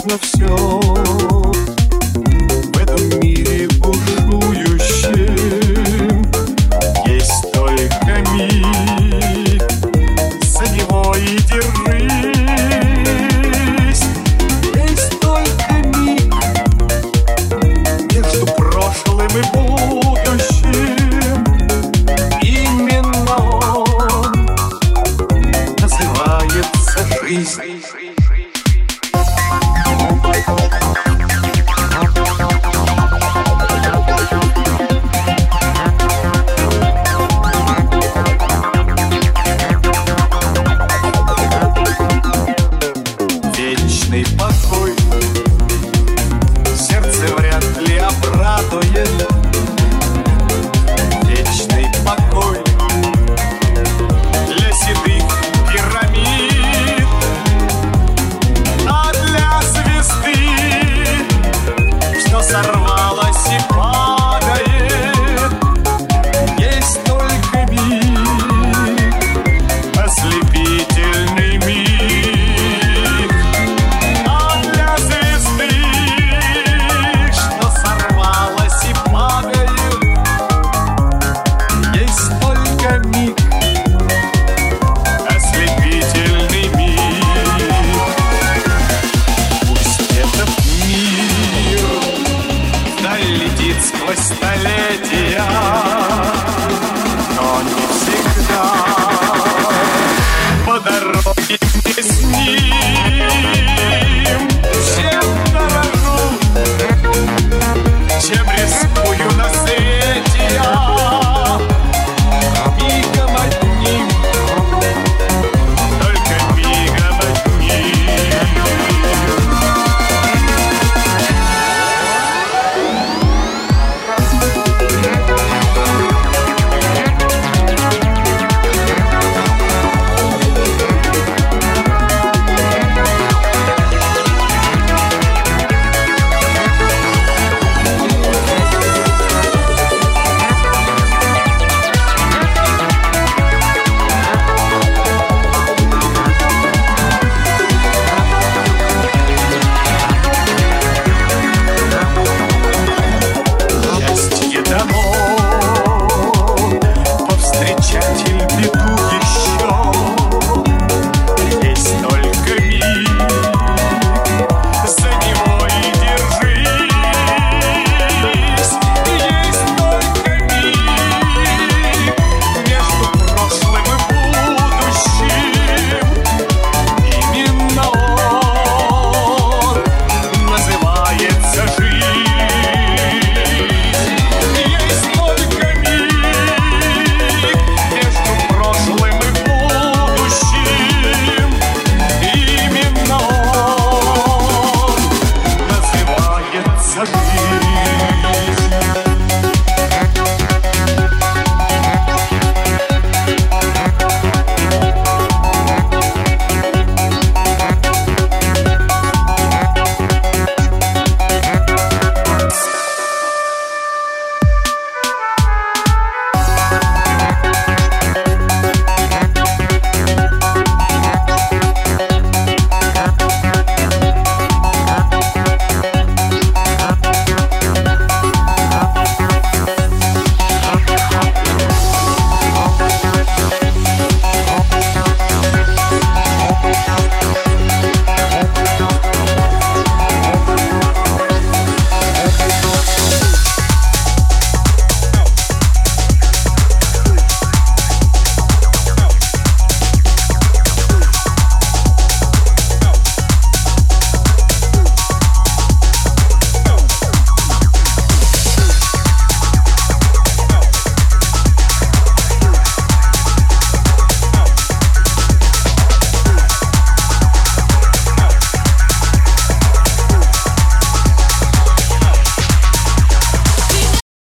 вечно все В этом мире бушующем Есть только миг. За него и держись. Есть только миг Между прошлым и будущим. Именно он Называется жизнь. It's me.